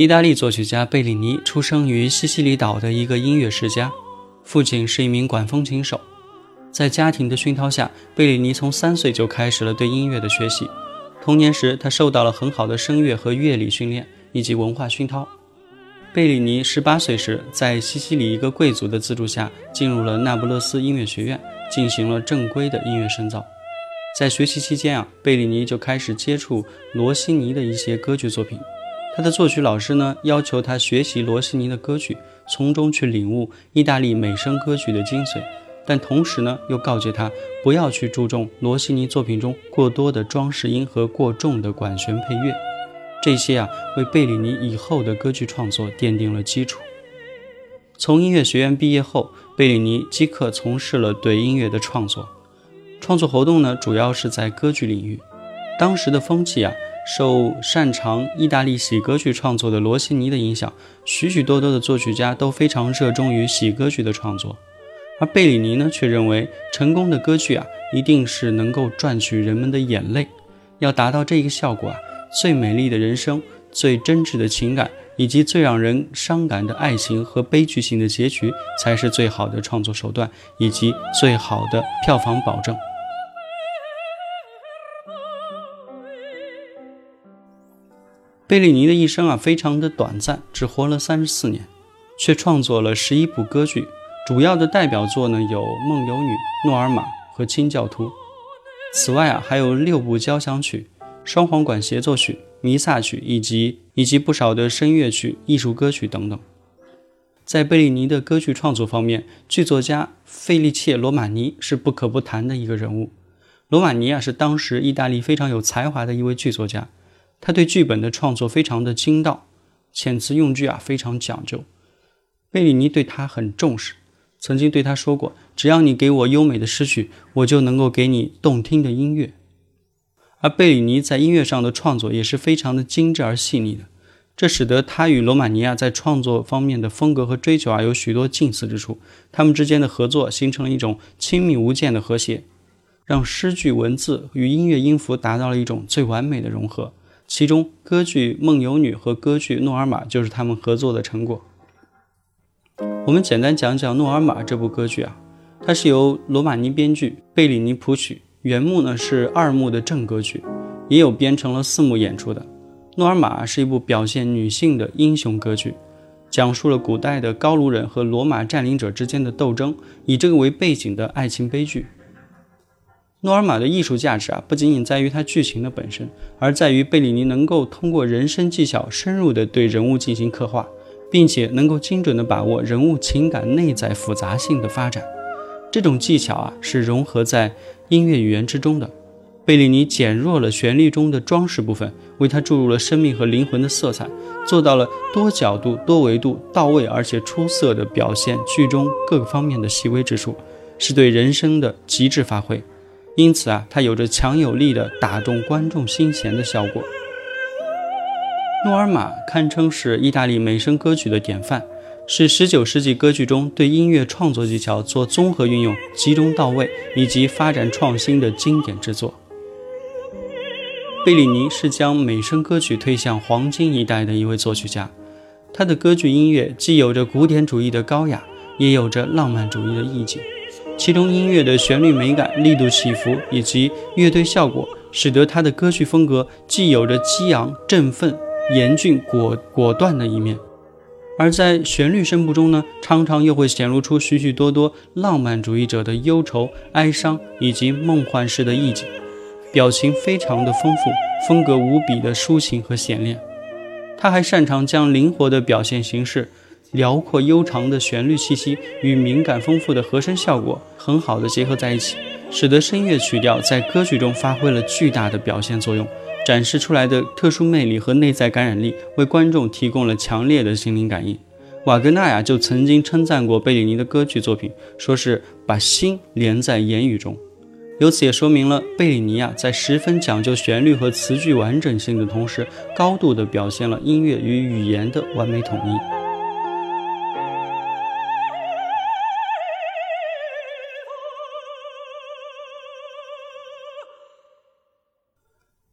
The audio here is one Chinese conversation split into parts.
意大利作曲家贝里尼出生于西西里岛的一个音乐世家，父亲是一名管风琴手。在家庭的熏陶下，贝里尼从三岁就开始了对音乐的学习。童年时，他受到了很好的声乐和乐理训练以及文化熏陶。贝里尼十八岁时，在西西里一个贵族的资助下，进入了那不勒斯音乐学院，进行了正规的音乐深造。在学习期间啊，贝里尼就开始接触罗西尼的一些歌剧作品。他的作曲老师呢，要求他学习罗西尼的歌曲，从中去领悟意大利美声歌曲的精髓，但同时呢，又告诫他不要去注重罗西尼作品中过多的装饰音和过重的管弦配乐。这些啊，为贝里尼以后的歌剧创作奠定了基础。从音乐学院毕业后，贝里尼即刻从事了对音乐的创作，创作活动呢，主要是在歌剧领域。当时的风气啊。受擅长意大利喜歌剧创作的罗西尼的影响，许许多多的作曲家都非常热衷于喜歌剧的创作，而贝里尼呢，却认为成功的歌剧啊，一定是能够赚取人们的眼泪。要达到这个效果啊，最美丽的人生、最真挚的情感，以及最让人伤感的爱情和悲剧性的结局，才是最好的创作手段，以及最好的票房保证。贝利尼的一生啊，非常的短暂，只活了三十四年，却创作了十一部歌剧。主要的代表作呢有《梦游女》《诺尔玛》和《清教徒》。此外啊，还有六部交响曲、双簧管协奏曲、弥撒曲，以及以及不少的声乐曲、艺术歌曲等等。在贝利尼的歌剧创作方面，剧作家费利切·罗马尼是不可不谈的一个人物。罗马尼啊，是当时意大利非常有才华的一位剧作家。他对剧本的创作非常的精到，遣词用句啊非常讲究。贝里尼对他很重视，曾经对他说过：“只要你给我优美的诗句，我就能够给你动听的音乐。”而贝里尼在音乐上的创作也是非常的精致而细腻的，这使得他与罗马尼亚在创作方面的风格和追求啊有许多近似之处。他们之间的合作形成了一种亲密无间的和谐，让诗句文字与音乐音符达到了一种最完美的融合。其中，歌剧《梦游女》和歌剧《诺尔玛》就是他们合作的成果。我们简单讲讲《诺尔玛》这部歌剧啊，它是由罗马尼编剧，贝里尼谱曲。原幕呢是二幕的正歌剧，也有编成了四幕演出的。《诺尔玛》是一部表现女性的英雄歌剧，讲述了古代的高卢人和罗马占领者之间的斗争，以这个为背景的爱情悲剧。诺尔玛的艺术价值啊，不仅仅在于它剧情的本身，而在于贝里尼能够通过人声技巧深入地对人物进行刻画，并且能够精准地把握人物情感内在复杂性的发展。这种技巧啊，是融合在音乐语言之中的。贝里尼减弱了旋律中的装饰部分，为它注入了生命和灵魂的色彩，做到了多角度、多维度、到位而且出色地表现剧中各个方面的细微之处，是对人声的极致发挥。因此啊，它有着强有力的打动观众心弦的效果。诺尔玛堪称是意大利美声歌曲的典范，是19世纪歌剧中对音乐创作技巧做综合运用、集中到位以及发展创新的经典之作。贝里尼是将美声歌曲推向黄金一代的一位作曲家，他的歌剧音乐既有着古典主义的高雅，也有着浪漫主义的意境。其中音乐的旋律美感、力度起伏以及乐队效果，使得他的歌剧风格既有着激昂、振奋、严峻、果果断的一面，而在旋律声部中呢，常常又会显露出许许多多浪漫主义者的忧愁、哀伤以及梦幻式的意境，表情非常的丰富，风格无比的抒情和显练。他还擅长将灵活的表现形式。辽阔悠长的旋律气息与敏感丰富的和声效果很好的结合在一起，使得声乐曲调在歌曲中发挥了巨大的表现作用。展示出来的特殊魅力和内在感染力，为观众提供了强烈的心灵感应。瓦格纳呀，就曾经称赞过贝里尼的歌剧作品，说是把心连在言语中。由此也说明了贝里尼亚，在十分讲究旋律和词句完整性的同时，高度地表现了音乐与语言的完美统一。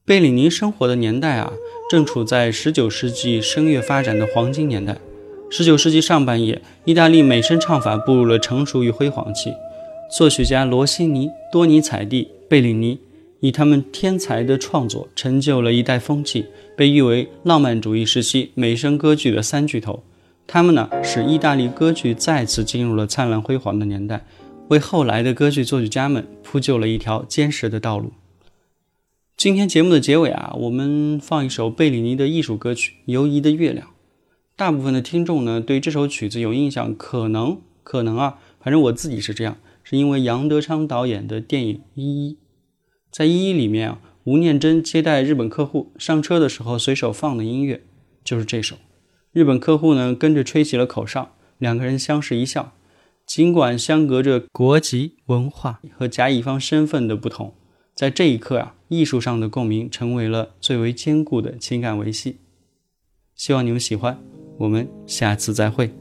贝里尼生活的年代啊，正处在19世纪声乐发展的黄金年代。19世纪上半叶，意大利美声唱法步入了成熟与辉煌期。作曲家罗西尼、多尼采蒂、贝里尼以他们天才的创作，成就了一代风气，被誉为浪漫主义时期美声歌剧的三巨头。他们呢，使意大利歌剧再次进入了灿烂辉煌的年代，为后来的歌剧作曲家们铺就了一条坚实的道路。今天节目的结尾啊，我们放一首贝里尼的艺术歌曲《游移的月亮》。大部分的听众呢，对这首曲子有印象，可能可能啊，反正我自己是这样，是因为杨德昌导演的电影《一一》。在《一一》里面啊，吴念真接待日本客户上车的时候随手放的音乐就是这首。日本客户呢跟着吹起了口哨，两个人相视一笑，尽管相隔着国籍、文化和甲乙方身份的不同。在这一刻啊，艺术上的共鸣成为了最为坚固的情感维系。希望你们喜欢，我们下次再会。